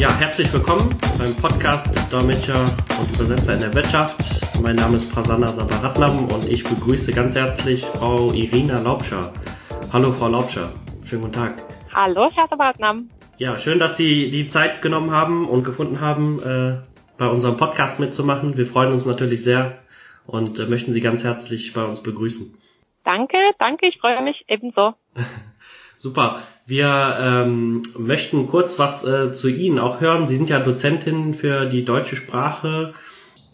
Ja, herzlich willkommen beim Podcast Dolmetscher und Übersetzer in der Wirtschaft. Mein Name ist Prasanna Sabaratnam und ich begrüße ganz herzlich Frau Irina Laubscher. Hallo Frau Laubscher, schönen guten Tag. Hallo Herr Sabaratnam. Ja, schön, dass Sie die Zeit genommen haben und gefunden haben, äh, bei unserem Podcast mitzumachen. Wir freuen uns natürlich sehr und äh, möchten Sie ganz herzlich bei uns begrüßen. Danke, danke, ich freue mich ebenso. Super. Wir ähm, möchten kurz was äh, zu Ihnen auch hören. Sie sind ja Dozentin für die deutsche Sprache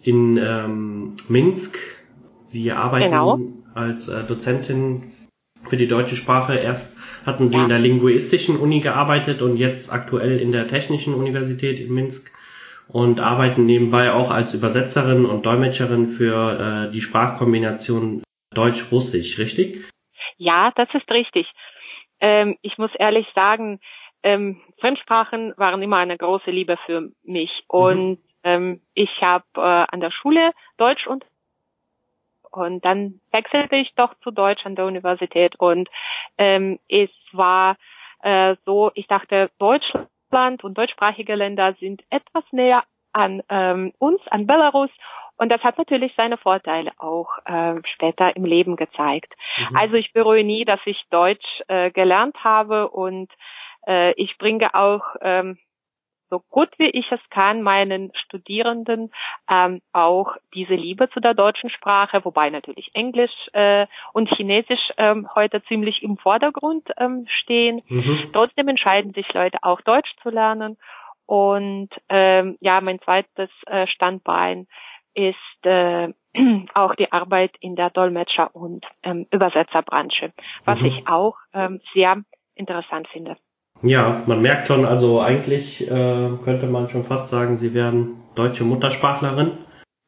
in ähm, Minsk. Sie arbeiten genau. als äh, Dozentin für die deutsche Sprache. Erst hatten Sie ja. in der linguistischen Uni gearbeitet und jetzt aktuell in der Technischen Universität in Minsk und arbeiten nebenbei auch als Übersetzerin und Dolmetscherin für äh, die Sprachkombination Deutsch-Russisch, richtig? Ja, das ist richtig. Ähm, ich muss ehrlich sagen, ähm, Fremdsprachen waren immer eine große Liebe für mich. Mhm. Und mhm. ähm, ich habe äh, an der Schule Deutsch und und dann wechselte ich doch zu Deutsch an der Universität und ähm, es war äh, so, ich dachte, Deutschland und deutschsprachige Länder sind etwas näher an ähm, uns, an Belarus und das hat natürlich seine Vorteile auch äh, später im Leben gezeigt. Mhm. Also ich bereue nie, dass ich Deutsch äh, gelernt habe und äh, ich bringe auch ähm, so gut wie ich es kann, meinen Studierenden ähm, auch diese Liebe zu der deutschen Sprache, wobei natürlich Englisch äh, und Chinesisch ähm, heute ziemlich im Vordergrund ähm, stehen. Mhm. Trotzdem entscheiden sich Leute auch Deutsch zu lernen. Und ähm, ja, mein zweites äh, Standbein ist äh, auch die Arbeit in der Dolmetscher- und ähm, Übersetzerbranche, was mhm. ich auch ähm, sehr interessant finde. Ja, man merkt schon, also eigentlich äh, könnte man schon fast sagen, Sie wären deutsche Muttersprachlerin.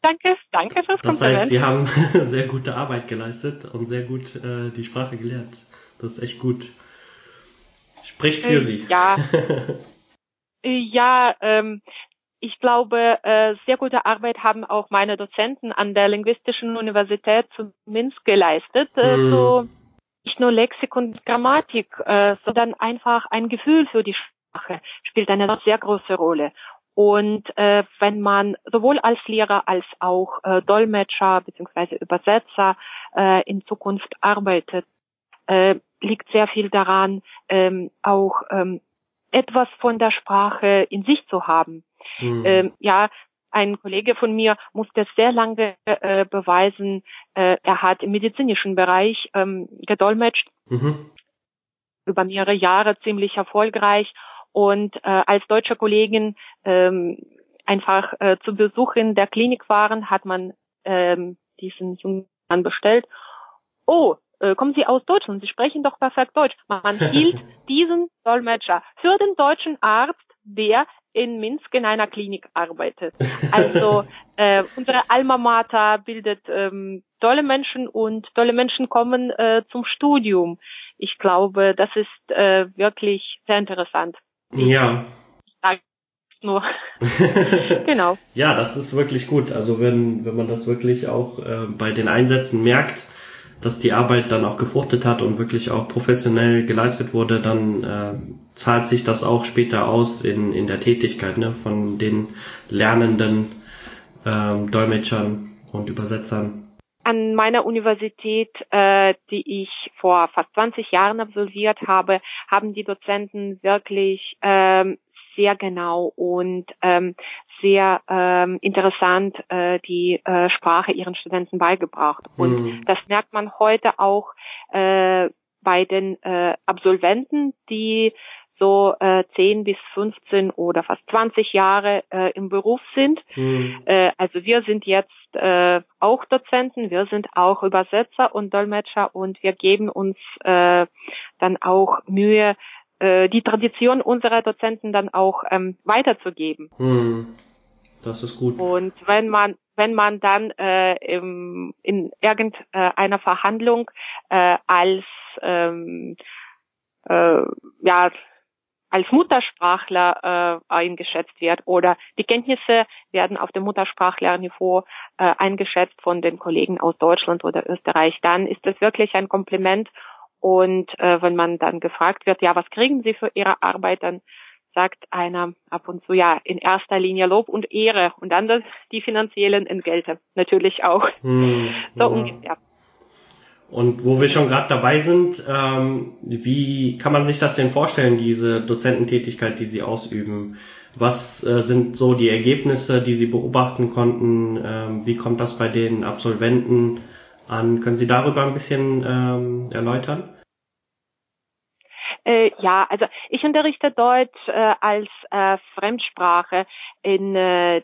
Danke, danke fürs Das heißt, Sie haben sehr gute Arbeit geleistet und sehr gut äh, die Sprache gelernt. Das ist echt gut. Spricht für äh, Sie. Ja. ja, ähm, ich glaube, äh, sehr gute Arbeit haben auch meine Dozenten an der Linguistischen Universität zu Minsk geleistet. Äh, mm. so nicht nur Lexik und Grammatik, äh, sondern einfach ein Gefühl für die Sprache spielt eine sehr große Rolle. Und äh, wenn man sowohl als Lehrer als auch äh, Dolmetscher bzw. Übersetzer äh, in Zukunft arbeitet, äh, liegt sehr viel daran, ähm, auch ähm, etwas von der Sprache in sich zu haben. Mhm. Ähm, ja, ein Kollege von mir musste sehr lange äh, beweisen, äh, er hat im medizinischen Bereich ähm, gedolmetscht, mhm. über mehrere Jahre ziemlich erfolgreich und äh, als deutsche Kollegin ähm, einfach äh, zu Besuch in der Klinik waren, hat man ähm, diesen jungen Mann bestellt. Oh, äh, kommen Sie aus Deutschland? Sie sprechen doch perfekt Deutsch. Man hielt diesen Dolmetscher für den deutschen Arzt, der in Minsk in einer Klinik arbeitet. Also äh, unsere Alma Mater bildet ähm, tolle Menschen und tolle Menschen kommen äh, zum Studium. Ich glaube, das ist äh, wirklich sehr interessant. Ja. nur. genau. Ja, das ist wirklich gut. Also wenn, wenn man das wirklich auch äh, bei den Einsätzen merkt, dass die Arbeit dann auch gefruchtet hat und wirklich auch professionell geleistet wurde, dann äh, zahlt sich das auch später aus in, in der Tätigkeit ne, von den lernenden ähm, Dolmetschern und Übersetzern. An meiner Universität, äh, die ich vor fast 20 Jahren absolviert habe, haben die Dozenten wirklich ähm, sehr genau und ähm, sehr ähm, interessant äh, die äh, Sprache ihren Studenten beigebracht. Und mhm. das merkt man heute auch äh, bei den äh, Absolventen, die so äh, 10 bis 15 oder fast 20 Jahre äh, im Beruf sind. Mhm. Äh, also wir sind jetzt äh, auch Dozenten, wir sind auch Übersetzer und Dolmetscher und wir geben uns äh, dann auch Mühe, die Tradition unserer Dozenten dann auch ähm, weiterzugeben. Mhm. Das ist gut. Und wenn man wenn man dann äh, im, in irgendeiner Verhandlung äh, als ähm, äh, ja als Muttersprachler äh, eingeschätzt wird oder die Kenntnisse werden auf dem Muttersprachlerniveau äh, eingeschätzt von den Kollegen aus Deutschland oder Österreich, dann ist das wirklich ein Kompliment. Und äh, wenn man dann gefragt wird, ja, was kriegen Sie für Ihre Arbeit, dann sagt einer ab und zu, ja, in erster Linie Lob und Ehre und dann das, die finanziellen Entgelte natürlich auch. Hm, so ja. ungefähr. Und wo wir schon gerade dabei sind, ähm, wie kann man sich das denn vorstellen, diese Dozententätigkeit, die Sie ausüben? Was äh, sind so die Ergebnisse, die Sie beobachten konnten? Ähm, wie kommt das bei den Absolventen an? Können Sie darüber ein bisschen ähm, erläutern? Äh, ja, also ich unterrichte Deutsch äh, als äh, Fremdsprache in, äh,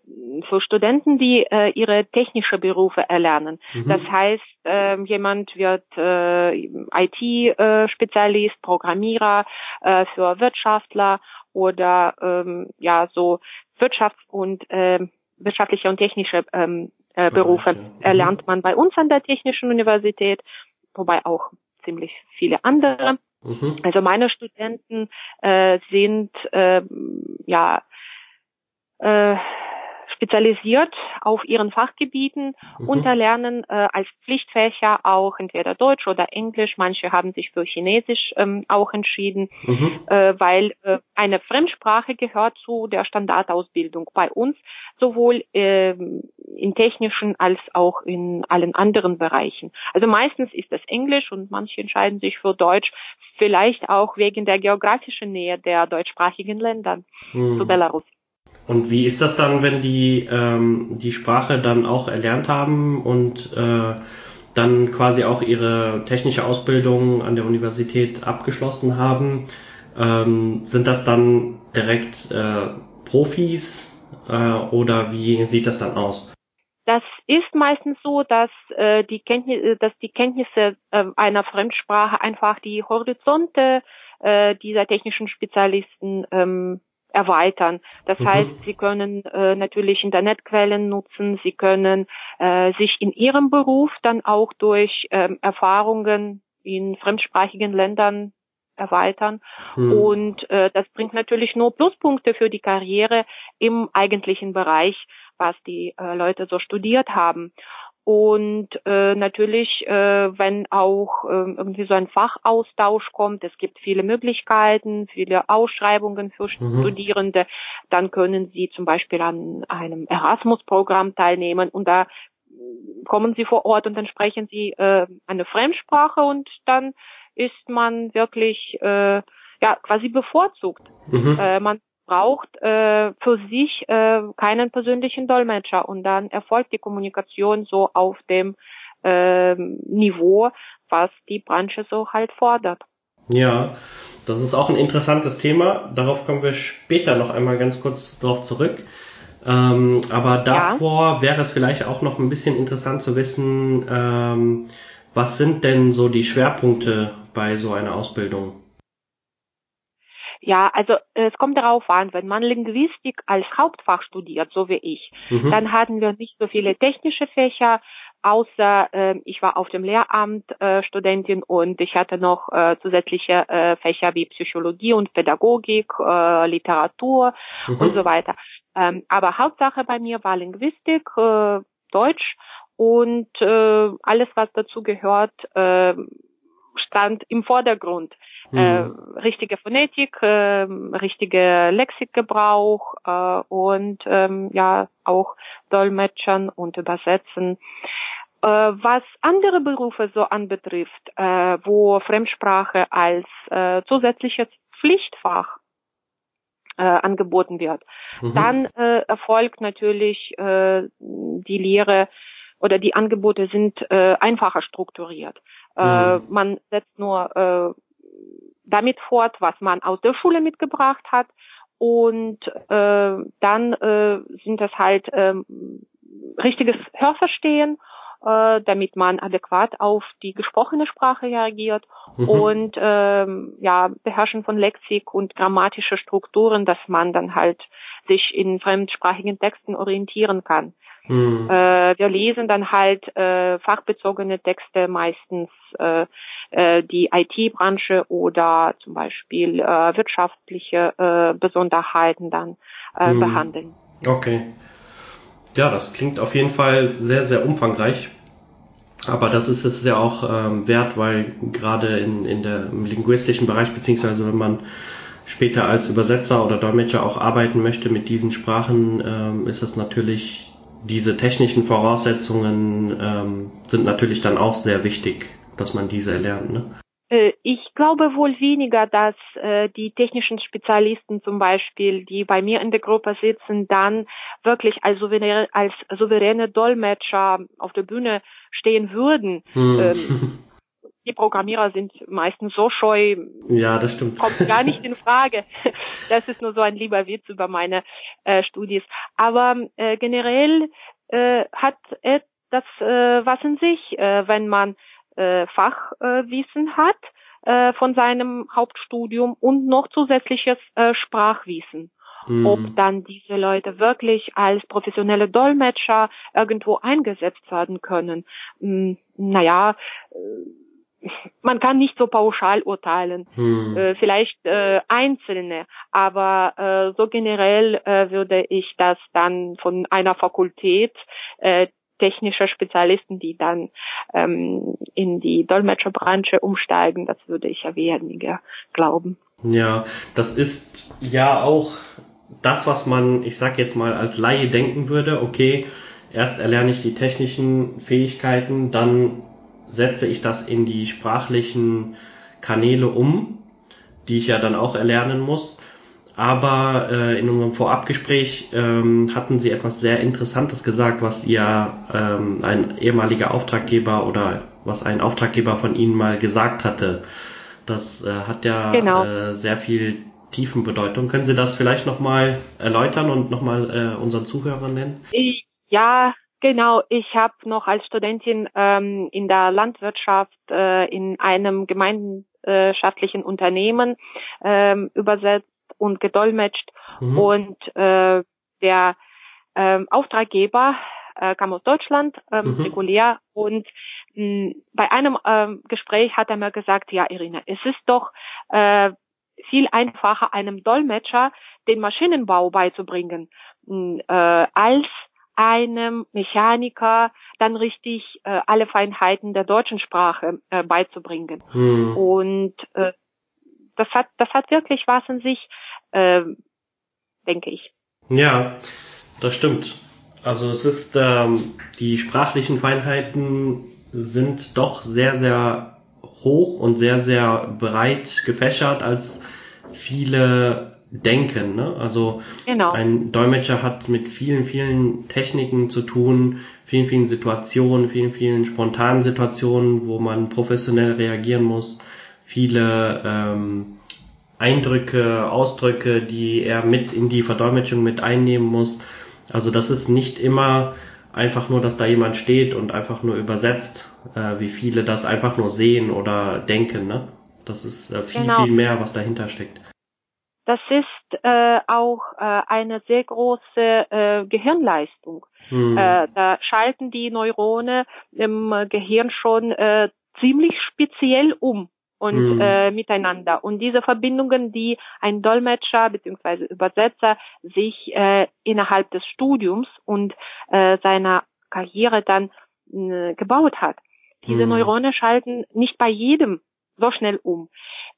für Studenten, die äh, ihre technische Berufe erlernen. Mhm. Das heißt, äh, jemand wird äh, IT-Spezialist, Programmierer äh, für Wirtschaftler oder ähm, ja so Wirtschafts- und äh, wirtschaftliche und technische ähm, äh, Berufe mhm. erlernt man bei uns an der Technischen Universität, wobei auch ziemlich viele andere. Mhm. Also meine Studenten äh, sind äh, ja äh, spezialisiert auf ihren Fachgebieten mhm. und erlernen äh, als Pflichtfächer auch entweder Deutsch oder Englisch. Manche haben sich für Chinesisch ähm, auch entschieden, mhm. äh, weil äh, eine Fremdsprache gehört zu der Standardausbildung bei uns, sowohl äh, in technischen als auch in allen anderen Bereichen. Also meistens ist es Englisch und manche entscheiden sich für Deutsch, vielleicht auch wegen der geografischen Nähe der deutschsprachigen Länder mhm. zu Belarus. Und wie ist das dann, wenn die ähm, die Sprache dann auch erlernt haben und äh, dann quasi auch ihre technische Ausbildung an der Universität abgeschlossen haben? Ähm, sind das dann direkt äh, Profis äh, oder wie sieht das dann aus? Das ist meistens so, dass, äh, die, Kenntnisse, dass die Kenntnisse äh, einer Fremdsprache einfach die Horizonte äh, dieser technischen Spezialisten ähm, erweitern. Das mhm. heißt, sie können äh, natürlich Internetquellen nutzen, sie können äh, sich in ihrem Beruf dann auch durch ähm, Erfahrungen in fremdsprachigen Ländern erweitern. Mhm. Und äh, das bringt natürlich nur Pluspunkte für die Karriere im eigentlichen Bereich, was die äh, Leute so studiert haben. Und äh, natürlich, äh, wenn auch äh, irgendwie so ein Fachaustausch kommt, es gibt viele Möglichkeiten, viele Ausschreibungen für mhm. Studierende, dann können sie zum Beispiel an einem Erasmus-Programm teilnehmen und da kommen sie vor Ort und dann sprechen sie äh, eine Fremdsprache und dann ist man wirklich äh, ja quasi bevorzugt. Mhm. Äh, man braucht äh, für sich äh, keinen persönlichen Dolmetscher und dann erfolgt die Kommunikation so auf dem äh, Niveau, was die Branche so halt fordert. Ja, das ist auch ein interessantes Thema. Darauf kommen wir später noch einmal ganz kurz drauf zurück. Ähm, aber davor ja. wäre es vielleicht auch noch ein bisschen interessant zu wissen, ähm, was sind denn so die Schwerpunkte bei so einer Ausbildung? Ja, also es kommt darauf an, wenn man Linguistik als Hauptfach studiert, so wie ich, mhm. dann hatten wir nicht so viele technische Fächer, außer äh, ich war auf dem Lehramt äh, Studentin und ich hatte noch äh, zusätzliche äh, Fächer wie Psychologie und Pädagogik, äh, Literatur mhm. und so weiter. Ähm, aber Hauptsache bei mir war Linguistik, äh, Deutsch und äh, alles, was dazu gehört, äh, stand im Vordergrund. Mhm. Äh, richtige Phonetik, äh, richtige Lexikgebrauch äh, und ähm, ja auch Dolmetschern und Übersetzen. Äh, was andere Berufe so anbetrifft, äh, wo Fremdsprache als äh, zusätzliches Pflichtfach äh, angeboten wird, mhm. dann äh, erfolgt natürlich äh, die Lehre oder die Angebote sind äh, einfacher strukturiert. Äh, mhm. man setzt nur äh, damit fort, was man aus der Schule mitgebracht hat. Und äh, dann äh, sind das halt äh, richtiges Hörverstehen, äh, damit man adäquat auf die gesprochene Sprache reagiert mhm. und äh, ja Beherrschen von Lexik und grammatische Strukturen, dass man dann halt sich in fremdsprachigen Texten orientieren kann. Mhm. Äh, wir lesen dann halt äh, fachbezogene Texte meistens äh, äh, die IT-Branche oder zum Beispiel äh, wirtschaftliche äh, Besonderheiten dann mhm. behandeln. Okay. Ja, das klingt auf jeden Fall sehr, sehr umfangreich. Aber das ist es ja auch ähm, wert, weil gerade in, in der, im linguistischen Bereich, beziehungsweise wenn man später als Übersetzer oder Dolmetscher auch arbeiten möchte mit diesen Sprachen, ähm, ist es natürlich, diese technischen Voraussetzungen ähm, sind natürlich dann auch sehr wichtig, dass man diese erlernt. Ne? Äh, ich glaube wohl weniger, dass äh, die technischen Spezialisten zum Beispiel, die bei mir in der Gruppe sitzen, dann wirklich als souveräne, als souveräne Dolmetscher auf der Bühne stehen würden. Hm. Ähm, die Programmierer sind meistens so scheu. Ja, das stimmt. Kommt gar nicht in Frage. Das ist nur so ein lieber Witz über meine äh, Studis. Aber äh, generell äh, hat es das äh, was in sich, äh, wenn man äh, Fachwissen hat äh, von seinem Hauptstudium und noch zusätzliches äh, Sprachwissen. Mhm. Ob dann diese Leute wirklich als professionelle Dolmetscher irgendwo eingesetzt werden können. Hm, naja, äh, man kann nicht so pauschal urteilen. Hm. Äh, vielleicht äh, einzelne, aber äh, so generell äh, würde ich das dann von einer Fakultät, äh, technischer Spezialisten, die dann ähm, in die Dolmetscherbranche umsteigen, das würde ich ja weniger glauben. Ja, das ist ja auch das, was man, ich sag jetzt mal, als Laie denken würde, okay, erst erlerne ich die technischen Fähigkeiten, dann setze ich das in die sprachlichen Kanäle um, die ich ja dann auch erlernen muss. Aber äh, in unserem Vorabgespräch ähm, hatten Sie etwas sehr Interessantes gesagt, was Ihr ähm, ein ehemaliger Auftraggeber oder was ein Auftraggeber von Ihnen mal gesagt hatte. Das äh, hat ja genau. äh, sehr viel Tiefenbedeutung. Können Sie das vielleicht nochmal erläutern und nochmal äh, unseren Zuhörern nennen? Ja, genau. Ich habe noch als Studentin ähm, in der Landwirtschaft äh, in einem gemeinschaftlichen Unternehmen ähm, übersetzt und gedolmetscht. Mhm. Und äh, der ähm, Auftraggeber äh, kam aus Deutschland, ähm, mhm. regulär. Und mh, bei einem ähm, Gespräch hat er mir gesagt, ja, Irina, es ist doch äh, viel einfacher, einem Dolmetscher den Maschinenbau beizubringen, mh, äh, als einem Mechaniker dann richtig äh, alle Feinheiten der deutschen Sprache äh, beizubringen. Mhm. Und äh, das hat, das hat wirklich was in sich, äh, denke ich. Ja, das stimmt. Also es ist, ähm, die sprachlichen Feinheiten sind doch sehr, sehr hoch und sehr, sehr breit gefächert, als viele denken. Ne? Also genau. ein Dolmetscher hat mit vielen, vielen Techniken zu tun, vielen, vielen Situationen, vielen, vielen spontanen Situationen, wo man professionell reagieren muss viele ähm, Eindrücke, Ausdrücke, die er mit in die Verdolmetschung mit einnehmen muss. Also das ist nicht immer einfach nur, dass da jemand steht und einfach nur übersetzt, äh, wie viele das einfach nur sehen oder denken. Ne? Das ist äh, viel, genau. viel mehr, was dahinter steckt. Das ist äh, auch äh, eine sehr große äh, Gehirnleistung. Hm. Äh, da schalten die Neurone im Gehirn schon äh, ziemlich speziell um und mhm. äh, miteinander. Und diese Verbindungen, die ein Dolmetscher bzw. Übersetzer sich äh, innerhalb des Studiums und äh, seiner Karriere dann äh, gebaut hat. Diese mhm. Neurone schalten nicht bei jedem so schnell um.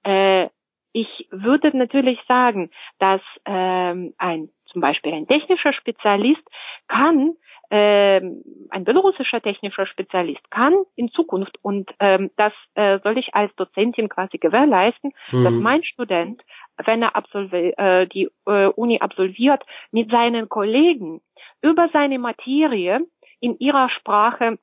Äh, ich würde natürlich sagen, dass ähm, ein zum Beispiel ein technischer Spezialist kann ähm, ein belarussischer technischer Spezialist kann in Zukunft, und ähm, das äh, soll ich als Dozentin quasi gewährleisten, mhm. dass mein Student, wenn er äh, die äh, Uni absolviert, mit seinen Kollegen über seine Materie in ihrer Sprache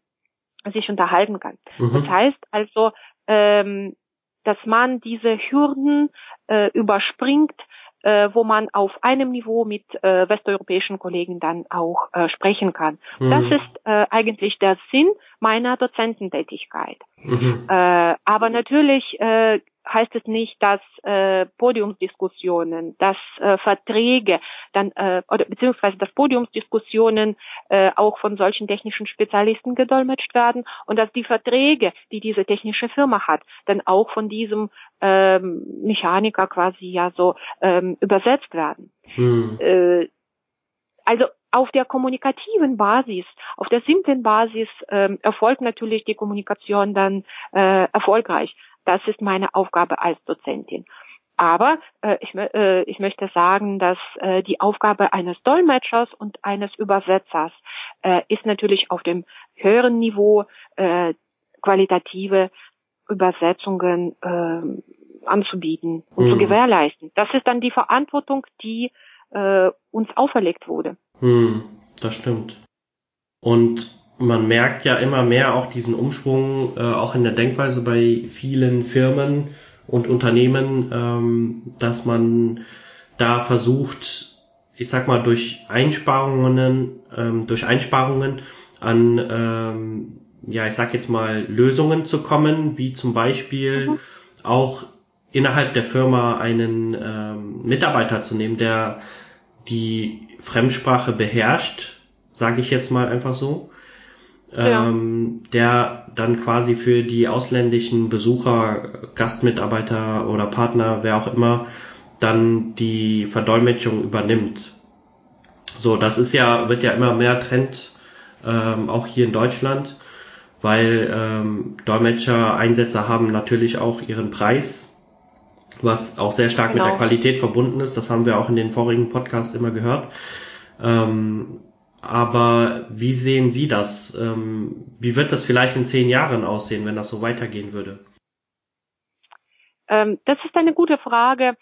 sich unterhalten kann. Mhm. Das heißt also, ähm, dass man diese Hürden äh, überspringt, äh, wo man auf einem Niveau mit äh, westeuropäischen Kollegen dann auch äh, sprechen kann. Mhm. Das ist äh, eigentlich der Sinn meiner Dozententätigkeit. Mhm. Äh, aber natürlich äh, heißt es nicht, dass äh, Podiumsdiskussionen, dass äh, Verträge, dann äh, oder beziehungsweise dass Podiumsdiskussionen äh, auch von solchen technischen Spezialisten gedolmetscht werden und dass die Verträge, die diese technische Firma hat, dann auch von diesem ähm, Mechaniker quasi ja so ähm, übersetzt werden. Hm. Äh, also auf der kommunikativen Basis, auf der simplen Basis ähm, erfolgt natürlich die Kommunikation dann äh, erfolgreich. Das ist meine Aufgabe als Dozentin. Aber äh, ich, äh, ich möchte sagen, dass äh, die Aufgabe eines Dolmetschers und eines Übersetzers äh, ist natürlich auf dem höheren Niveau äh, qualitative Übersetzungen äh, anzubieten und hm. zu gewährleisten. Das ist dann die Verantwortung, die äh, uns auferlegt wurde. Hm, das stimmt. Und man merkt ja immer mehr auch diesen Umschwung, äh, auch in der Denkweise bei vielen Firmen und Unternehmen, ähm, dass man da versucht, ich sag mal, durch Einsparungen, ähm, durch Einsparungen an, ähm, ja, ich sag jetzt mal, Lösungen zu kommen, wie zum Beispiel mhm. auch innerhalb der Firma einen ähm, Mitarbeiter zu nehmen, der die Fremdsprache beherrscht, sage ich jetzt mal einfach so, ja. ähm, der dann quasi für die ausländischen Besucher, Gastmitarbeiter oder Partner, wer auch immer, dann die Verdolmetschung übernimmt. So, das ist ja, wird ja immer mehr Trend, ähm, auch hier in Deutschland, weil ähm, Dolmetscher-Einsätze haben natürlich auch ihren Preis, was auch sehr stark genau. mit der genau. Qualität verbunden ist. Das haben wir auch in den vorigen Podcasts immer gehört. Ähm, aber wie sehen Sie das? Ähm, wie wird das vielleicht in zehn Jahren aussehen, wenn das so weitergehen würde? Ähm, das ist eine gute Frage.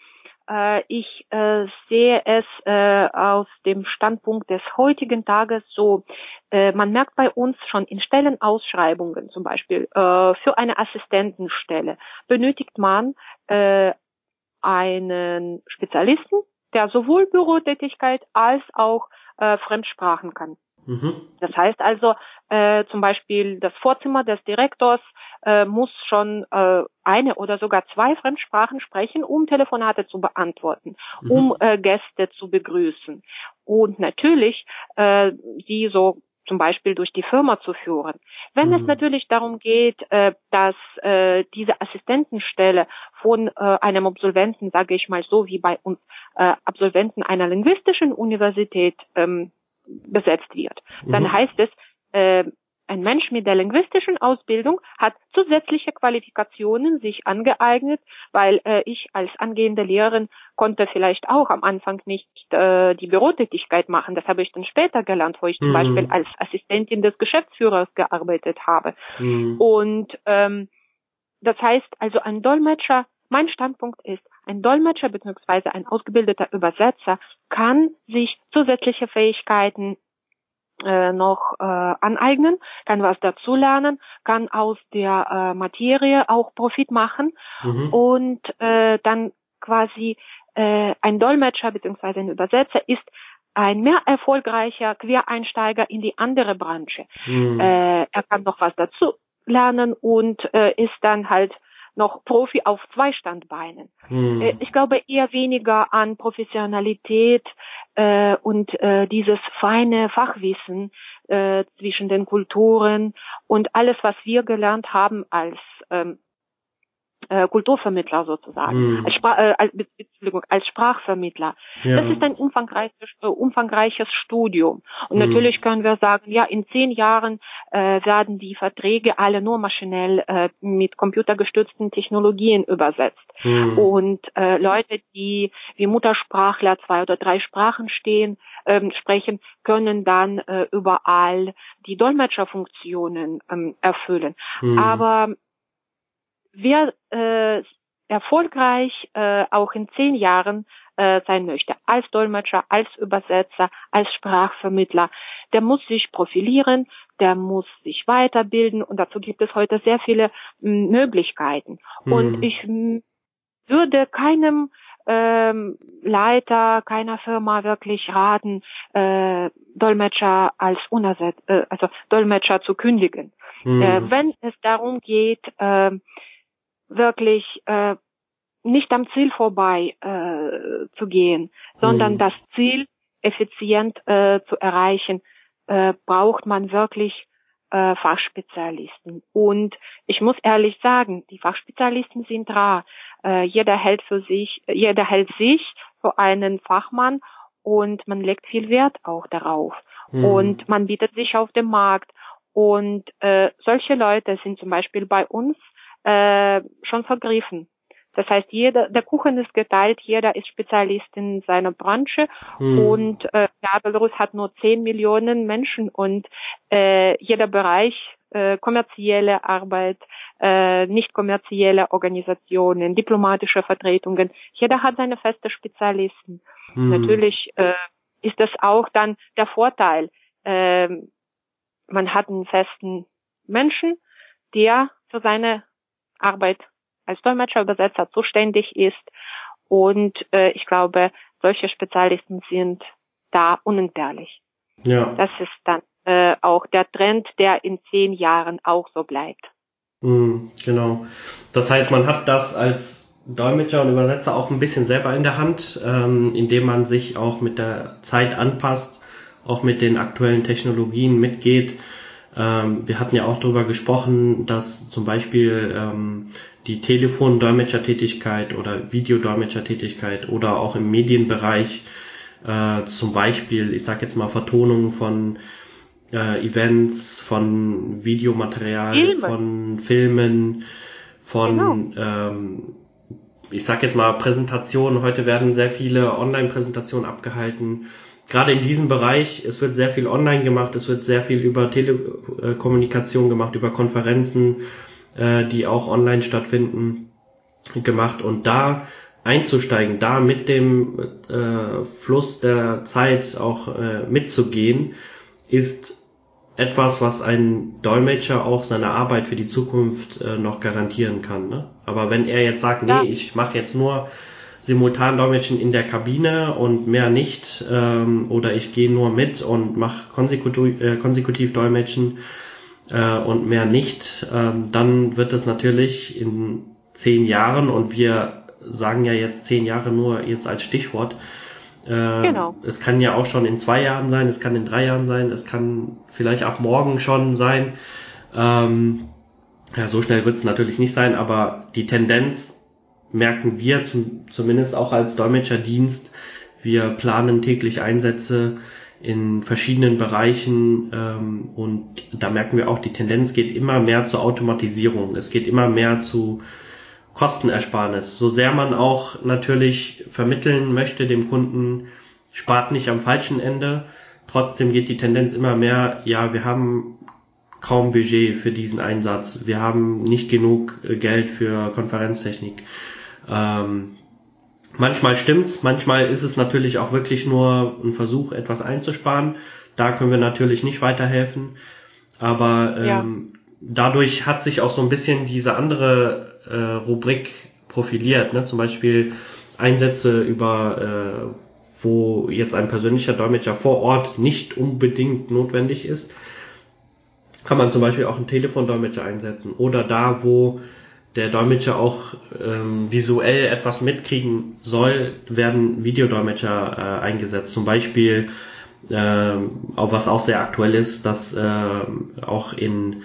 Äh, ich äh, sehe es äh, aus dem Standpunkt des heutigen Tages so, man merkt bei uns schon in Stellenausschreibungen zum Beispiel für eine Assistentenstelle benötigt man einen Spezialisten, der sowohl Bürotätigkeit als auch äh, Fremdsprachen kann. Mhm. Das heißt also, äh, zum Beispiel das Vorzimmer des Direktors äh, muss schon äh, eine oder sogar zwei Fremdsprachen sprechen, um Telefonate zu beantworten, mhm. um äh, Gäste zu begrüßen. Und natürlich, äh, die so zum Beispiel durch die Firma zu führen. Wenn mhm. es natürlich darum geht, äh, dass äh, diese Assistentenstelle von äh, einem Absolventen, sage ich mal so wie bei uns äh, Absolventen einer linguistischen Universität ähm, besetzt wird, mhm. dann heißt es, äh, ein Mensch mit der linguistischen Ausbildung hat zusätzliche Qualifikationen sich angeeignet, weil äh, ich als angehende Lehrerin konnte vielleicht auch am Anfang nicht äh, die Bürotätigkeit machen. Das habe ich dann später gelernt, wo ich mhm. zum Beispiel als Assistentin des Geschäftsführers gearbeitet habe. Mhm. Und ähm, das heißt also ein Dolmetscher, mein Standpunkt ist, ein Dolmetscher bzw. ein ausgebildeter Übersetzer kann sich zusätzliche Fähigkeiten äh, noch äh, aneignen, kann was dazulernen, kann aus der äh, Materie auch Profit machen mhm. und äh, dann quasi äh, ein Dolmetscher bzw. ein Übersetzer ist ein mehr erfolgreicher Quereinsteiger in die andere Branche. Mhm. Äh, er kann noch was dazu lernen und äh, ist dann halt noch Profi auf zwei Standbeinen. Mhm. Ich glaube eher weniger an Professionalität äh, und äh, dieses feine Fachwissen äh, zwischen den Kulturen und alles, was wir gelernt haben als ähm, äh, Kulturvermittler sozusagen, mhm. als, Spra äh, als, als Sprachvermittler. Ja. Das ist ein umfangreiches, äh, umfangreiches Studium. Und mhm. natürlich können wir sagen, ja, in zehn Jahren äh, werden die Verträge alle nur maschinell äh, mit computergestützten Technologien übersetzt. Mhm. Und äh, Leute, die wie Muttersprachler zwei oder drei Sprachen stehen, ähm, sprechen, können dann äh, überall die Dolmetscherfunktionen ähm, erfüllen. Mhm. Aber wer äh, erfolgreich äh, auch in zehn Jahren äh, sein möchte, als Dolmetscher, als Übersetzer, als Sprachvermittler, der muss sich profilieren, der muss sich weiterbilden und dazu gibt es heute sehr viele m, Möglichkeiten. Mhm. Und ich m, würde keinem ähm, Leiter keiner Firma wirklich raten, äh, Dolmetscher als unersetzt, äh, also Dolmetscher zu kündigen. Mhm. Äh, wenn es darum geht, äh, wirklich äh, nicht am Ziel vorbei äh, zu gehen, sondern mhm. das Ziel effizient äh, zu erreichen, äh, braucht man wirklich äh, Fachspezialisten. Und ich muss ehrlich sagen, die Fachspezialisten sind rar. Äh, jeder hält für sich, jeder hält sich für einen Fachmann und man legt viel Wert auch darauf. Mhm. Und man bietet sich auf dem Markt. Und äh, solche Leute sind zum Beispiel bei uns äh, schon vergriffen. Das heißt, jeder, der Kuchen ist geteilt, jeder ist Spezialist in seiner Branche hm. und äh, ja, Belarus hat nur 10 Millionen Menschen und äh, jeder Bereich, äh, kommerzielle Arbeit, äh, nicht kommerzielle Organisationen, diplomatische Vertretungen, jeder hat seine feste Spezialisten. Hm. Natürlich äh, ist das auch dann der Vorteil. Äh, man hat einen festen Menschen, der für seine Arbeit als Dolmetscher, Übersetzer zuständig ist. Und äh, ich glaube, solche Spezialisten sind da unentbehrlich. Ja. Das ist dann äh, auch der Trend, der in zehn Jahren auch so bleibt. Mm, genau. Das heißt, man hat das als Dolmetscher und Übersetzer auch ein bisschen selber in der Hand, ähm, indem man sich auch mit der Zeit anpasst, auch mit den aktuellen Technologien mitgeht. Ähm, wir hatten ja auch darüber gesprochen, dass zum Beispiel ähm, die Telefondolmetschertätigkeit oder Videodolmetschertätigkeit oder auch im Medienbereich äh, zum Beispiel, ich sage jetzt mal Vertonungen von äh, Events, von Videomaterial, Filme. von Filmen, von genau. ähm, ich sage jetzt mal Präsentationen. Heute werden sehr viele Online-Präsentationen abgehalten. Gerade in diesem Bereich, es wird sehr viel online gemacht, es wird sehr viel über Telekommunikation gemacht, über Konferenzen, äh, die auch online stattfinden, gemacht. Und da einzusteigen, da mit dem äh, Fluss der Zeit auch äh, mitzugehen, ist etwas, was ein Dolmetscher auch seine Arbeit für die Zukunft äh, noch garantieren kann. Ne? Aber wenn er jetzt sagt, nee, ja. ich mache jetzt nur simultan Dolmetschen in der Kabine und mehr nicht, ähm, oder ich gehe nur mit und mache konsekutiv, äh, konsekutiv Dolmetschen, äh, und mehr nicht, ähm, dann wird es natürlich in zehn Jahren und wir sagen ja jetzt zehn Jahre nur jetzt als Stichwort. Äh, genau. Es kann ja auch schon in zwei Jahren sein, es kann in drei Jahren sein, es kann vielleicht ab morgen schon sein. Ähm, ja, so schnell wird es natürlich nicht sein, aber die Tendenz merken wir zum, zumindest auch als Dolmetscherdienst. Wir planen täglich Einsätze in verschiedenen Bereichen ähm, und da merken wir auch, die Tendenz geht immer mehr zur Automatisierung. Es geht immer mehr zu Kostenersparnis. So sehr man auch natürlich vermitteln möchte dem Kunden, spart nicht am falschen Ende. Trotzdem geht die Tendenz immer mehr, ja, wir haben kaum Budget für diesen Einsatz. Wir haben nicht genug äh, Geld für Konferenztechnik. Ähm, Manchmal stimmt's, manchmal ist es natürlich auch wirklich nur ein Versuch, etwas einzusparen. Da können wir natürlich nicht weiterhelfen. Aber ähm, ja. dadurch hat sich auch so ein bisschen diese andere äh, Rubrik profiliert. Ne? Zum Beispiel Einsätze über, äh, wo jetzt ein persönlicher Dolmetscher vor Ort nicht unbedingt notwendig ist. Kann man zum Beispiel auch einen Telefondolmetscher einsetzen. Oder da, wo der Dolmetscher auch ähm, visuell etwas mitkriegen soll, werden Videodolmetscher äh, eingesetzt. Zum Beispiel, äh, auch was auch sehr aktuell ist, dass äh, auch in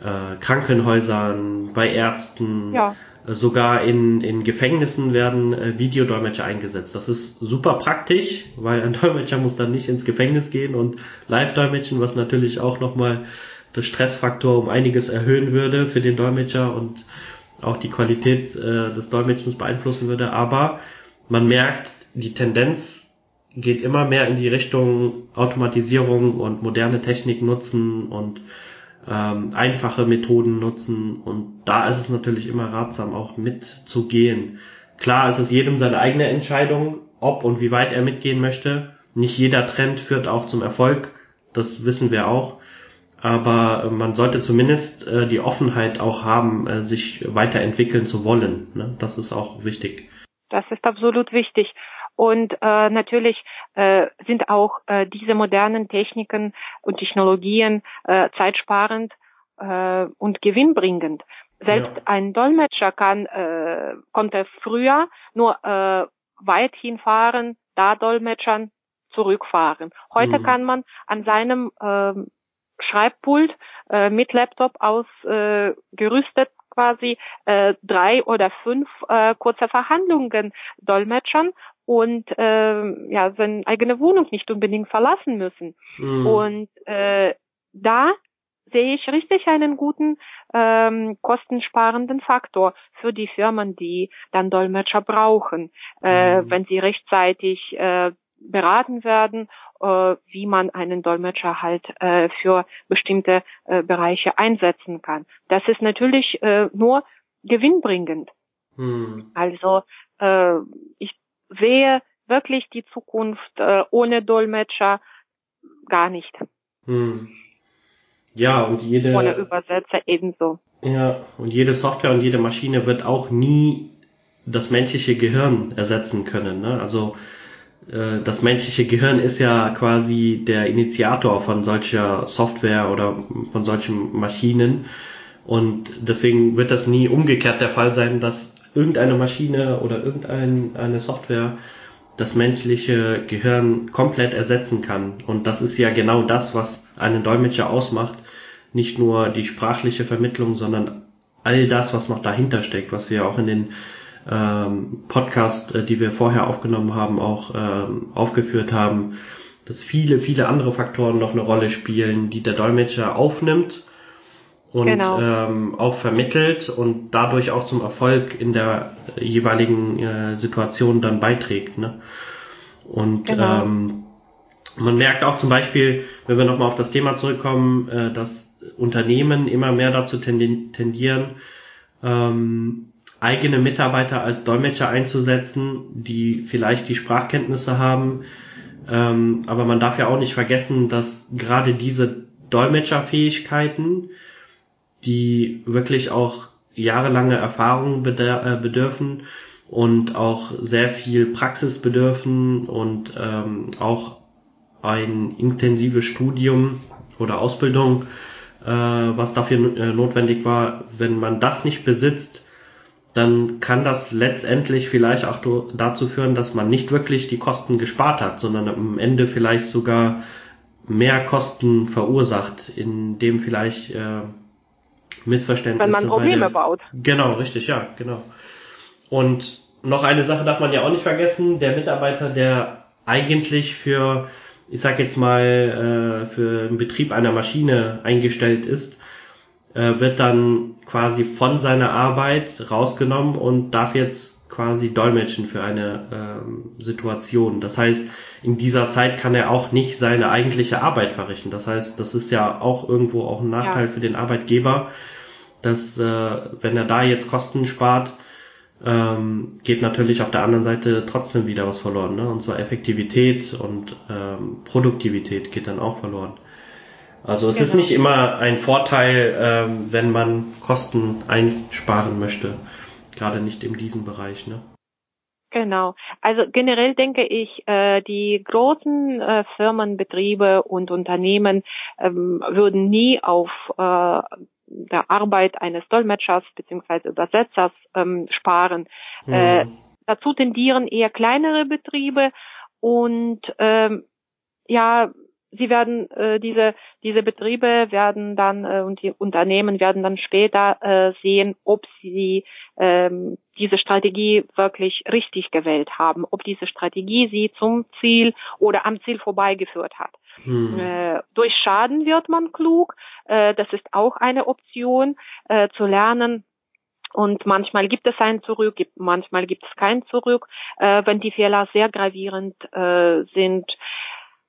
äh, Krankenhäusern, bei Ärzten, ja. sogar in, in Gefängnissen werden äh, Videodolmetscher eingesetzt. Das ist super praktisch, weil ein Dolmetscher muss dann nicht ins Gefängnis gehen und live dolmetschen, was natürlich auch nochmal das Stressfaktor um einiges erhöhen würde für den Dolmetscher und auch die Qualität äh, des Dolmetschens beeinflussen würde. Aber man merkt, die Tendenz geht immer mehr in die Richtung Automatisierung und moderne Technik nutzen und ähm, einfache Methoden nutzen. Und da ist es natürlich immer ratsam, auch mitzugehen. Klar ist es jedem seine eigene Entscheidung, ob und wie weit er mitgehen möchte. Nicht jeder Trend führt auch zum Erfolg. Das wissen wir auch aber äh, man sollte zumindest äh, die Offenheit auch haben, äh, sich weiterentwickeln zu wollen. Ne? Das ist auch wichtig. Das ist absolut wichtig. Und äh, natürlich äh, sind auch äh, diese modernen Techniken und Technologien äh, zeitsparend äh, und gewinnbringend. Selbst ja. ein Dolmetscher kann äh, konnte früher nur äh, weit hinfahren, da Dolmetschern zurückfahren. Heute mhm. kann man an seinem äh, Schreibpult äh, mit Laptop ausgerüstet äh, quasi äh, drei oder fünf äh, kurze Verhandlungen dolmetschern und äh, ja seine eigene Wohnung nicht unbedingt verlassen müssen. Mhm. Und äh, da sehe ich richtig einen guten ähm, kostensparenden Faktor für die Firmen, die dann Dolmetscher brauchen, äh, mhm. wenn sie rechtzeitig äh, beraten werden, wie man einen Dolmetscher halt äh, für bestimmte äh, Bereiche einsetzen kann. Das ist natürlich äh, nur gewinnbringend. Mhm. Also äh, ich sehe wirklich die Zukunft äh, ohne Dolmetscher gar nicht. Mhm. Ja, und jede. Ohne Übersetzer ebenso. Ja, und jede Software und jede Maschine wird auch nie das menschliche Gehirn ersetzen können. Ne? Also äh, das menschliche Gehirn ist ja quasi der Initiator von solcher Software oder von solchen Maschinen. Und deswegen wird das nie umgekehrt der Fall sein, dass irgendeine Maschine oder irgendeine Software das menschliche Gehirn komplett ersetzen kann. Und das ist ja genau das, was einen Dolmetscher ausmacht. Nicht nur die sprachliche Vermittlung, sondern all das, was noch dahinter steckt, was wir auch in den ähm, Podcast, äh, die wir vorher aufgenommen haben, auch ähm, aufgeführt haben, dass viele, viele andere Faktoren noch eine Rolle spielen, die der Dolmetscher aufnimmt und genau. ähm, auch vermittelt und dadurch auch zum Erfolg in der jeweiligen äh, Situation dann beiträgt. Ne? Und genau. ähm, man merkt auch zum Beispiel, wenn wir nochmal auf das Thema zurückkommen, äh, dass Unternehmen immer mehr dazu tendieren, ähm, eigene Mitarbeiter als Dolmetscher einzusetzen, die vielleicht die Sprachkenntnisse haben. Ähm, aber man darf ja auch nicht vergessen, dass gerade diese Dolmetscherfähigkeiten die wirklich auch jahrelange Erfahrung äh, bedürfen und auch sehr viel Praxis bedürfen und ähm, auch ein intensives Studium oder Ausbildung, äh, was dafür äh, notwendig war. Wenn man das nicht besitzt, dann kann das letztendlich vielleicht auch dazu führen, dass man nicht wirklich die Kosten gespart hat, sondern am Ende vielleicht sogar mehr Kosten verursacht, indem vielleicht äh, Missverständnisse. Wenn man Probleme der, baut. Genau, richtig, ja, genau. Und noch eine Sache darf man ja auch nicht vergessen, der Mitarbeiter, der eigentlich für, ich sag jetzt mal, äh, für den Betrieb einer Maschine eingestellt ist, äh, wird dann quasi von seiner Arbeit rausgenommen und darf jetzt quasi dolmetschen für eine ähm, Situation. Das heißt, in dieser Zeit kann er auch nicht seine eigentliche Arbeit verrichten. Das heißt, das ist ja auch irgendwo auch ein Nachteil ja. für den Arbeitgeber, dass äh, wenn er da jetzt Kosten spart, ähm, geht natürlich auf der anderen Seite trotzdem wieder was verloren. Ne? Und zwar Effektivität und ähm, Produktivität geht dann auch verloren. Also es genau. ist nicht immer ein Vorteil, ähm, wenn man Kosten einsparen möchte, gerade nicht in diesem Bereich. Ne? Genau. Also generell denke ich, äh, die großen äh, Firmen, Betriebe und Unternehmen ähm, würden nie auf äh, der Arbeit eines Dolmetschers bzw. Übersetzers ähm, sparen. Mhm. Äh, dazu tendieren eher kleinere Betriebe und ähm, ja, sie werden äh, diese diese Betriebe werden dann äh, und die Unternehmen werden dann später äh, sehen, ob sie ähm, diese Strategie wirklich richtig gewählt haben, ob diese Strategie sie zum Ziel oder am Ziel vorbeigeführt hat. Hm. Äh, durch Schaden wird man klug. Äh, das ist auch eine Option äh, zu lernen. Und manchmal gibt es ein Zurück, manchmal gibt es kein Zurück, äh, wenn die Fehler sehr gravierend äh, sind.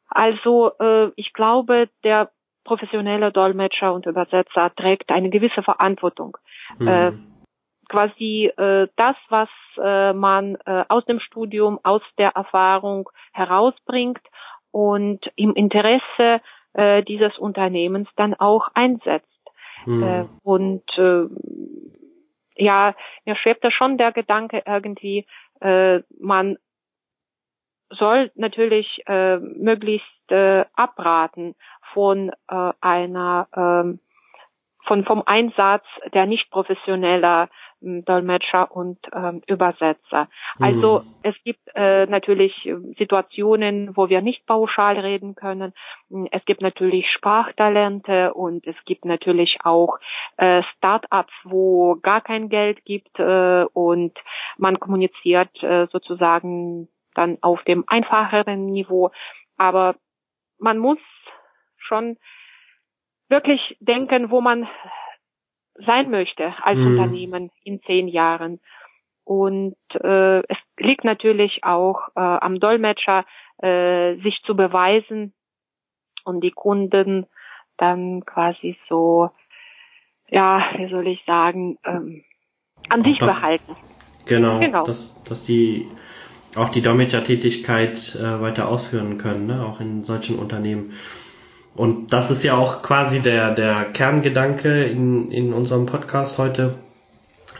Also äh, ich glaube, der professionelle Dolmetscher und Übersetzer trägt eine gewisse Verantwortung. Mhm. Äh, quasi äh, das, was äh, man äh, aus dem Studium, aus der Erfahrung herausbringt und im Interesse äh, dieses Unternehmens dann auch einsetzt. Mhm. Äh, und äh, ja, mir schwebt da schon der Gedanke irgendwie, äh, man soll natürlich äh, möglichst äh, abraten von äh, einer ähm, von vom Einsatz der nicht professioneller ähm, Dolmetscher und ähm, Übersetzer. Also mhm. es gibt äh, natürlich Situationen, wo wir nicht pauschal reden können. Es gibt natürlich Sprachtalente und es gibt natürlich auch äh, Start-ups, wo gar kein Geld gibt äh, und man kommuniziert äh, sozusagen dann auf dem einfacheren Niveau. Aber man muss schon wirklich denken, wo man sein möchte als mhm. Unternehmen in zehn Jahren. Und äh, es liegt natürlich auch äh, am Dolmetscher, äh, sich zu beweisen und die Kunden dann quasi so, ja, wie soll ich sagen, ähm, an sich behalten. Genau, genau. Dass, dass die auch die Dolmetschertätigkeit äh, weiter ausführen können, ne? auch in solchen Unternehmen. Und das ist ja auch quasi der, der Kerngedanke in, in unserem Podcast heute,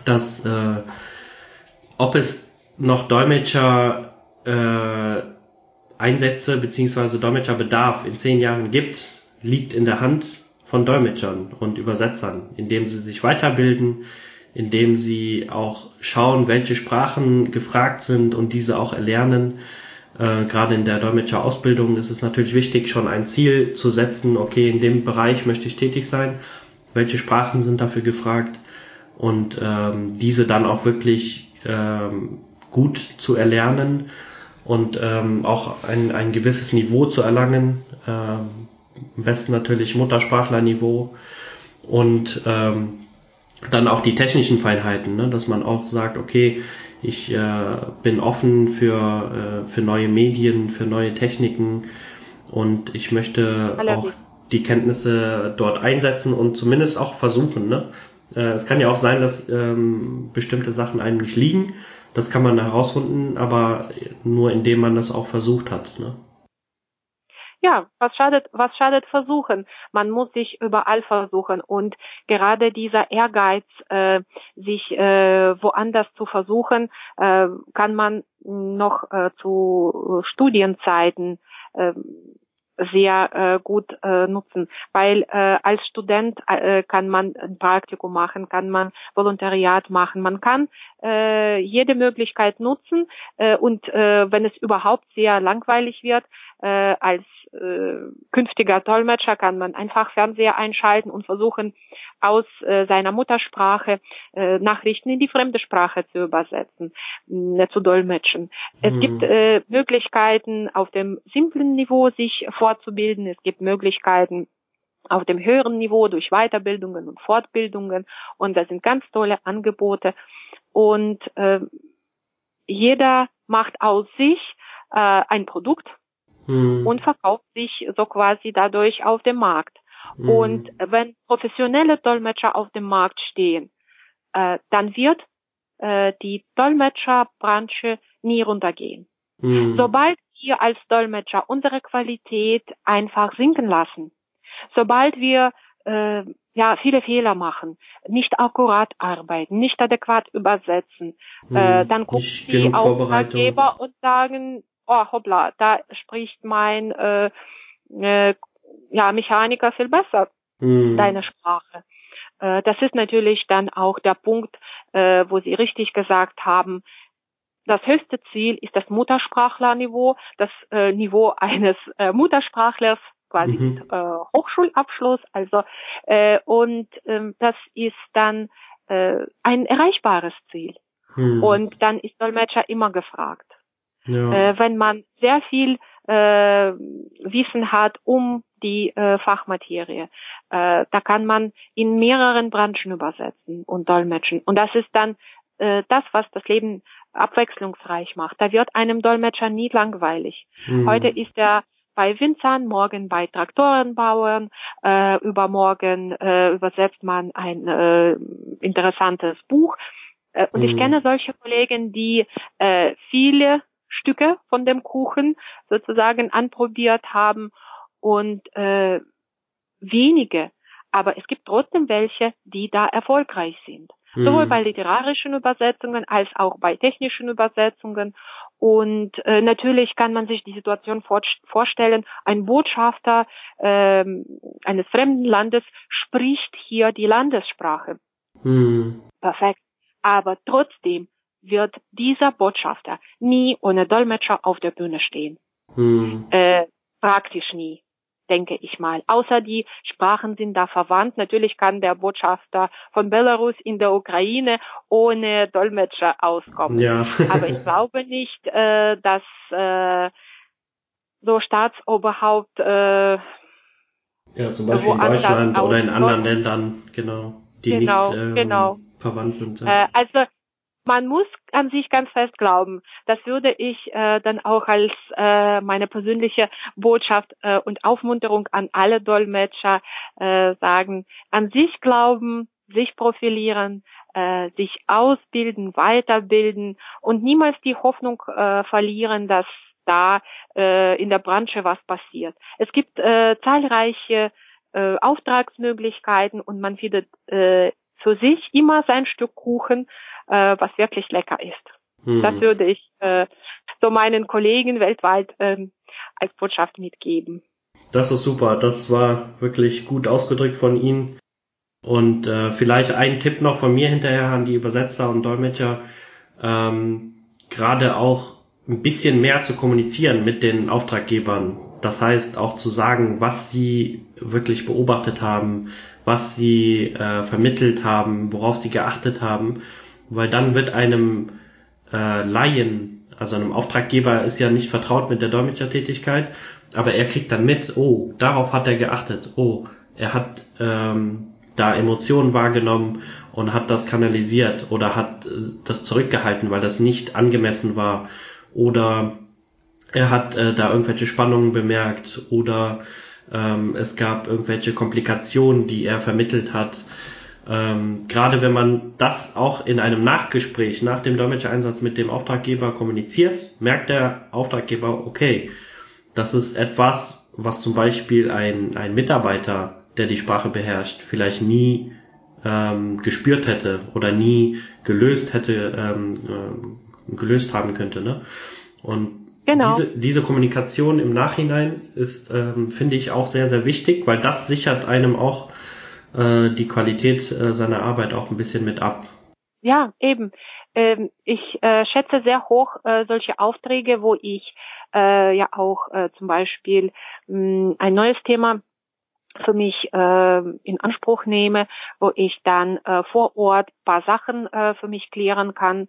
dass äh, ob es noch Dolmetscher äh, Einsätze beziehungsweise Dolmetscherbedarf in zehn Jahren gibt, liegt in der Hand von Dolmetschern und Übersetzern, indem sie sich weiterbilden, indem sie auch schauen, welche Sprachen gefragt sind und diese auch erlernen. Äh, gerade in der Dolmetscherausbildung ist es natürlich wichtig, schon ein Ziel zu setzen, okay, in dem Bereich möchte ich tätig sein, welche Sprachen sind dafür gefragt und ähm, diese dann auch wirklich ähm, gut zu erlernen und ähm, auch ein, ein gewisses Niveau zu erlangen. Ähm, am besten natürlich Muttersprachlerniveau und ähm, dann auch die technischen Feinheiten, ne? dass man auch sagt, okay, ich äh, bin offen für, äh, für neue Medien, für neue Techniken und ich möchte auch die Kenntnisse dort einsetzen und zumindest auch versuchen. Ne? Äh, es kann ja auch sein, dass ähm, bestimmte Sachen einem nicht liegen. Das kann man herausfinden, aber nur indem man das auch versucht hat. Ne? Ja, was schadet, was schadet versuchen? Man muss sich überall versuchen. Und gerade dieser Ehrgeiz, äh, sich äh, woanders zu versuchen, äh, kann man noch äh, zu Studienzeiten äh, sehr äh, gut äh, nutzen, weil äh, als Student äh, kann man ein Praktikum machen, kann man Volontariat machen, man kann äh, jede Möglichkeit nutzen äh, und äh, wenn es überhaupt sehr langweilig wird, äh, als äh, künftiger Dolmetscher kann man einfach Fernseher einschalten und versuchen, aus äh, seiner Muttersprache äh, Nachrichten in die fremde Sprache zu übersetzen, äh, zu dolmetschen. Es mhm. gibt äh, Möglichkeiten, auf dem simplen Niveau sich fortzubilden. Es gibt Möglichkeiten, auf dem höheren Niveau durch Weiterbildungen und Fortbildungen. Und das sind ganz tolle Angebote. Und äh, jeder macht aus sich äh, ein Produkt mhm. und verkauft sich so quasi dadurch auf dem Markt. Mhm. Und wenn professionelle Dolmetscher auf dem Markt stehen, äh, dann wird äh, die Dolmetscherbranche nie runtergehen. Mhm. Sobald wir als Dolmetscher unsere Qualität einfach sinken lassen, sobald wir äh, ja viele Fehler machen, nicht akkurat arbeiten, nicht adäquat übersetzen, äh, dann gucken die Auftraggeber und sagen, oh hoppla, da spricht mein äh, äh, ja, Mechaniker viel besser mhm. deine Sprache. Äh, das ist natürlich dann auch der Punkt, äh, wo Sie richtig gesagt haben, das höchste Ziel ist das Muttersprachlerniveau, das äh, Niveau eines äh, Muttersprachlers, quasi mhm. mit äh, Hochschulabschluss. Also äh, und äh, das ist dann äh, ein erreichbares Ziel. Mhm. Und dann ist Dolmetscher immer gefragt. Ja. Äh, wenn man sehr viel äh, Wissen hat um die äh, Fachmaterie. Äh, da kann man in mehreren Branchen übersetzen und dolmetschen. Und das ist dann äh, das, was das Leben abwechslungsreich macht. Da wird einem Dolmetscher nie langweilig. Mhm. Heute ist er bei Winzern, morgen bei Traktorenbauern, äh, übermorgen äh, übersetzt man ein äh, interessantes Buch. Äh, und mhm. ich kenne solche Kollegen, die äh, viele Stücke von dem Kuchen sozusagen anprobiert haben und äh, wenige, aber es gibt trotzdem welche, die da erfolgreich sind. Mhm. Sowohl bei literarischen Übersetzungen als auch bei technischen Übersetzungen. Und äh, natürlich kann man sich die Situation vor vorstellen, ein Botschafter ähm, eines fremden Landes spricht hier die Landessprache. Mhm. Perfekt. Aber trotzdem wird dieser Botschafter nie ohne Dolmetscher auf der Bühne stehen. Hm. Äh, praktisch nie, denke ich mal. Außer die Sprachen sind da verwandt. Natürlich kann der Botschafter von Belarus in der Ukraine ohne Dolmetscher auskommen. Ja. Aber ich glaube nicht, äh, dass äh, so Staatsoberhaupt äh, Ja, zum Beispiel in Deutschland oder in anderen Ländern, genau, die genau, nicht ähm, genau. verwandt sind. Ja. Äh, also man muss an sich ganz fest glauben. Das würde ich äh, dann auch als äh, meine persönliche Botschaft äh, und Aufmunterung an alle Dolmetscher äh, sagen. An sich glauben, sich profilieren, äh, sich ausbilden, weiterbilden und niemals die Hoffnung äh, verlieren, dass da äh, in der Branche was passiert. Es gibt äh, zahlreiche äh, Auftragsmöglichkeiten und man findet äh, für sich immer sein Stück Kuchen, äh, was wirklich lecker ist. Mhm. Das würde ich äh, so meinen Kollegen weltweit äh, als Botschaft mitgeben. Das ist super. Das war wirklich gut ausgedrückt von Ihnen. Und äh, vielleicht ein Tipp noch von mir hinterher an die Übersetzer und Dolmetscher, ähm, gerade auch ein bisschen mehr zu kommunizieren mit den Auftraggebern. Das heißt auch zu sagen, was sie wirklich beobachtet haben, was sie äh, vermittelt haben, worauf sie geachtet haben, weil dann wird einem äh, Laien, also einem Auftraggeber ist ja nicht vertraut mit der Dolmetschertätigkeit, aber er kriegt dann mit, oh, darauf hat er geachtet, oh, er hat ähm, da Emotionen wahrgenommen und hat das kanalisiert oder hat äh, das zurückgehalten, weil das nicht angemessen war. Oder er hat äh, da irgendwelche Spannungen bemerkt oder ähm, es gab irgendwelche Komplikationen, die er vermittelt hat. Ähm, gerade wenn man das auch in einem Nachgespräch nach dem Dolmetschereinsatz mit dem Auftraggeber kommuniziert, merkt der Auftraggeber, okay, das ist etwas, was zum Beispiel ein, ein Mitarbeiter, der die Sprache beherrscht, vielleicht nie ähm, gespürt hätte oder nie gelöst hätte, ähm, äh, gelöst haben könnte. Ne? Und Genau. Diese, diese Kommunikation im Nachhinein ist, ähm, finde ich, auch sehr, sehr wichtig, weil das sichert einem auch äh, die Qualität äh, seiner Arbeit auch ein bisschen mit ab. Ja, eben. Ähm, ich äh, schätze sehr hoch äh, solche Aufträge, wo ich äh, ja auch äh, zum Beispiel mh, ein neues Thema für mich äh, in Anspruch nehme, wo ich dann äh, vor Ort paar Sachen äh, für mich klären kann,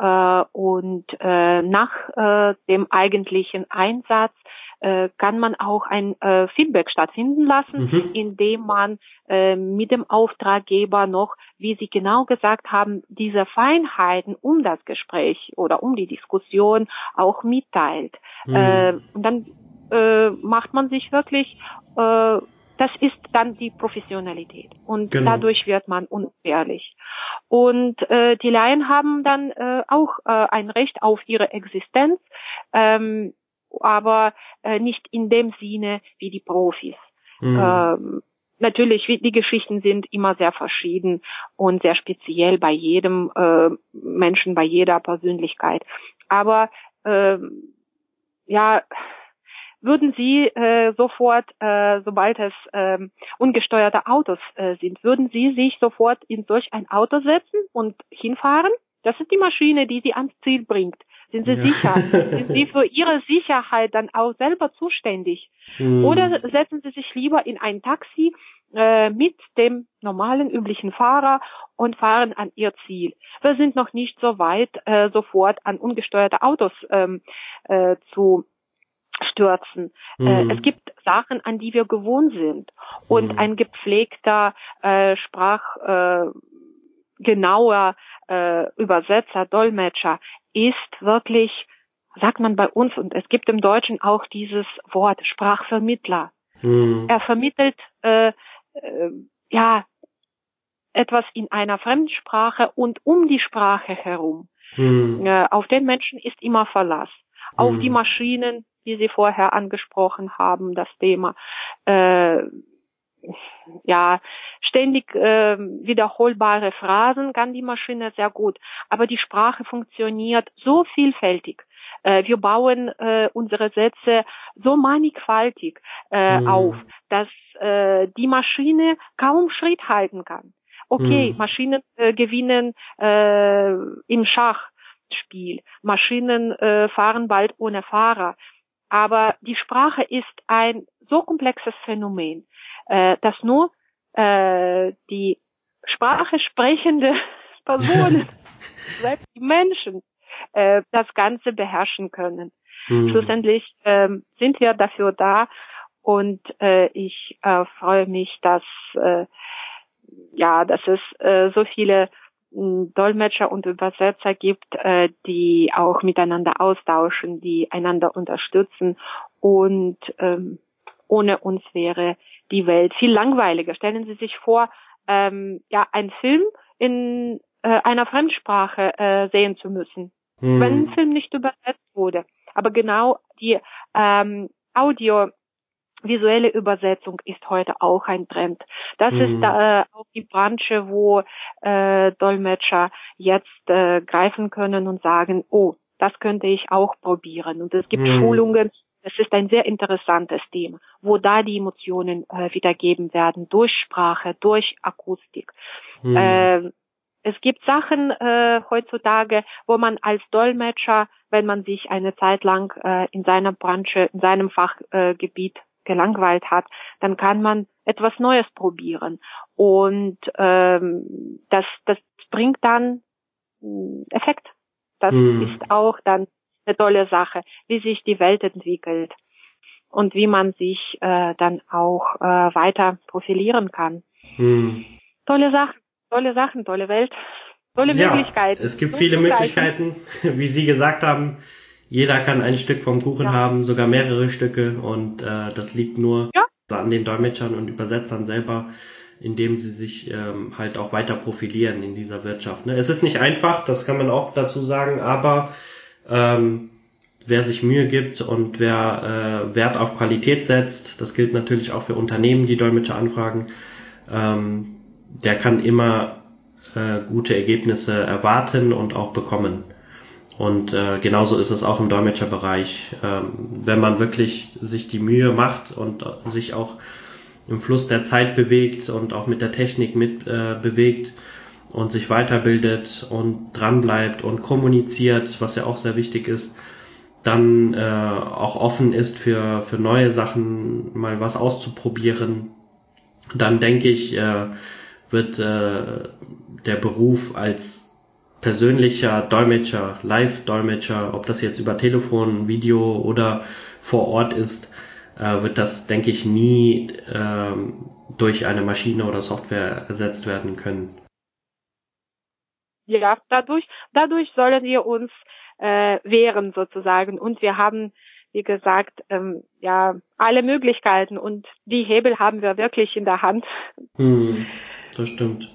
äh, und äh, nach äh, dem eigentlichen Einsatz äh, kann man auch ein äh, Feedback stattfinden lassen, mhm. indem man äh, mit dem Auftraggeber noch, wie Sie genau gesagt haben, diese Feinheiten um das Gespräch oder um die Diskussion auch mitteilt. Mhm. Äh, und dann äh, macht man sich wirklich äh, das ist dann die Professionalität und genau. dadurch wird man unwehrlich. Und äh, die Laien haben dann äh, auch äh, ein Recht auf ihre Existenz, ähm, aber äh, nicht in dem Sinne wie die Profis. Mhm. Ähm, natürlich, die Geschichten sind immer sehr verschieden und sehr speziell bei jedem äh, Menschen, bei jeder Persönlichkeit. Aber äh, ja, würden Sie äh, sofort, äh, sobald es äh, ungesteuerte Autos äh, sind, würden Sie sich sofort in solch ein Auto setzen und hinfahren? Das ist die Maschine, die Sie ans Ziel bringt. Sind Sie ja. sicher? Sind Sie für Ihre Sicherheit dann auch selber zuständig? Hm. Oder setzen Sie sich lieber in ein Taxi äh, mit dem normalen, üblichen Fahrer und fahren an Ihr Ziel? Wir sind noch nicht so weit, äh, sofort an ungesteuerte Autos ähm, äh, zu stürzen. Äh, mhm. es gibt Sachen, an die wir gewohnt sind. Und mhm. ein gepflegter äh, Sprach äh, genauer äh, Übersetzer, Dolmetscher ist wirklich, sagt man bei uns, und es gibt im Deutschen auch dieses Wort Sprachvermittler. Mhm. Er vermittelt äh, äh, ja etwas in einer Fremdsprache und um die Sprache herum. Mhm. Äh, auf den Menschen ist immer Verlass. Auf die mhm. Maschinen die Sie vorher angesprochen haben, das Thema. Äh, ja, ständig äh, wiederholbare Phrasen kann die Maschine sehr gut, aber die Sprache funktioniert so vielfältig. Äh, wir bauen äh, unsere Sätze so mannigfaltig äh, mhm. auf, dass äh, die Maschine kaum Schritt halten kann. Okay, mhm. Maschinen äh, gewinnen äh, im Schachspiel. Maschinen äh, fahren bald ohne Fahrer. Aber die Sprache ist ein so komplexes Phänomen, äh, dass nur äh, die Sprache sprechende Personen, selbst die Menschen, äh, das Ganze beherrschen können. Mhm. Schlussendlich äh, sind wir dafür da, Und äh, ich äh, freue mich, dass äh, ja, dass es äh, so viele Dolmetscher und Übersetzer gibt, äh, die auch miteinander austauschen, die einander unterstützen und ähm, ohne uns wäre die Welt viel langweiliger. Stellen Sie sich vor, ähm, ja, einen Film in äh, einer Fremdsprache äh, sehen zu müssen, hm. wenn ein Film nicht übersetzt wurde. Aber genau die ähm, Audio visuelle Übersetzung ist heute auch ein Trend. Das mhm. ist äh, auch die Branche, wo äh, Dolmetscher jetzt äh, greifen können und sagen, oh, das könnte ich auch probieren. Und es gibt mhm. Schulungen. Es ist ein sehr interessantes Thema, wo da die Emotionen äh, wiedergeben werden durch Sprache, durch Akustik. Mhm. Äh, es gibt Sachen äh, heutzutage, wo man als Dolmetscher, wenn man sich eine Zeit lang äh, in seiner Branche, in seinem Fachgebiet äh, gelangweilt hat, dann kann man etwas Neues probieren. Und ähm, das, das bringt dann hm, Effekt. Das mhm. ist auch dann eine tolle Sache, wie sich die Welt entwickelt und wie man sich äh, dann auch äh, weiter profilieren kann. Mhm. Tolle Sachen tolle Sachen, tolle Welt, tolle ja, Möglichkeiten. Es gibt viele Möglichkeiten, wie Sie gesagt haben. Jeder kann ein Stück vom Kuchen ja. haben, sogar mehrere Stücke und äh, das liegt nur ja. an den Dolmetschern und Übersetzern selber, indem sie sich ähm, halt auch weiter profilieren in dieser Wirtschaft. Ne? Es ist nicht einfach, das kann man auch dazu sagen, aber ähm, wer sich Mühe gibt und wer äh, Wert auf Qualität setzt, das gilt natürlich auch für Unternehmen, die Dolmetscher anfragen, ähm, der kann immer äh, gute Ergebnisse erwarten und auch bekommen. Und äh, genauso ist es auch im Dolmetscherbereich. Ähm, wenn man wirklich sich die Mühe macht und sich auch im Fluss der Zeit bewegt und auch mit der Technik mit äh, bewegt und sich weiterbildet und dranbleibt und kommuniziert, was ja auch sehr wichtig ist, dann äh, auch offen ist für, für neue Sachen, mal was auszuprobieren, dann denke ich, äh, wird äh, der Beruf als persönlicher Dolmetscher, Live-Dolmetscher, ob das jetzt über Telefon, Video oder vor Ort ist, äh, wird das, denke ich, nie äh, durch eine Maschine oder Software ersetzt werden können. Ja, dadurch, dadurch sollen wir uns äh, wehren sozusagen und wir haben wie gesagt, ähm, ja, alle Möglichkeiten und die Hebel haben wir wirklich in der Hand. Hm das stimmt.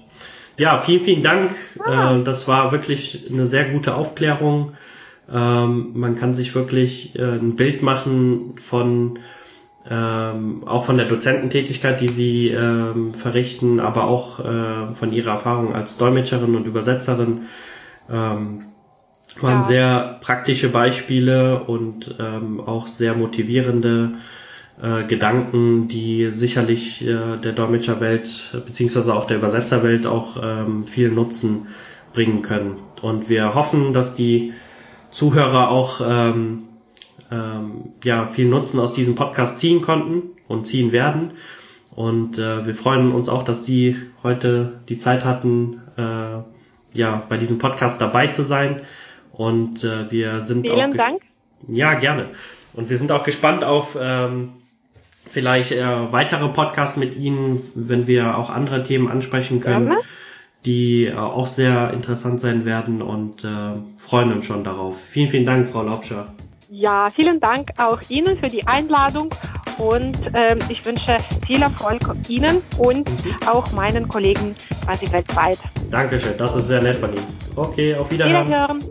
Ja, vielen, vielen Dank. Ah. Äh, das war wirklich eine sehr gute Aufklärung. Ähm, man kann sich wirklich äh, ein Bild machen von ähm, auch von der Dozententätigkeit, die sie ähm, verrichten, aber auch äh, von ihrer Erfahrung als Dolmetscherin und Übersetzerin. Ähm, waren ja. sehr praktische Beispiele und ähm, auch sehr motivierende äh, Gedanken, die sicherlich äh, der Dolmetscherwelt beziehungsweise auch der Übersetzerwelt auch ähm, viel Nutzen bringen können. Und wir hoffen, dass die Zuhörer auch ähm, ähm, ja, viel Nutzen aus diesem Podcast ziehen konnten und ziehen werden. Und äh, wir freuen uns auch, dass Sie heute die Zeit hatten, äh, ja, bei diesem Podcast dabei zu sein. Und äh, wir sind Vielen auch Dank. Ja, gerne. Und wir sind auch gespannt auf ähm, vielleicht äh, weitere Podcasts mit Ihnen, wenn wir auch andere Themen ansprechen können, ja. die äh, auch sehr interessant sein werden und äh, freuen uns schon darauf. Vielen, vielen Dank, Frau Laubscher. Ja, vielen Dank auch Ihnen für die Einladung und ähm, ich wünsche viel Erfolg Ihnen und mhm. auch meinen Kollegen quasi weltweit. Dankeschön, das ist sehr nett von Ihnen. Okay, auf Wiederhören. Wiederhören.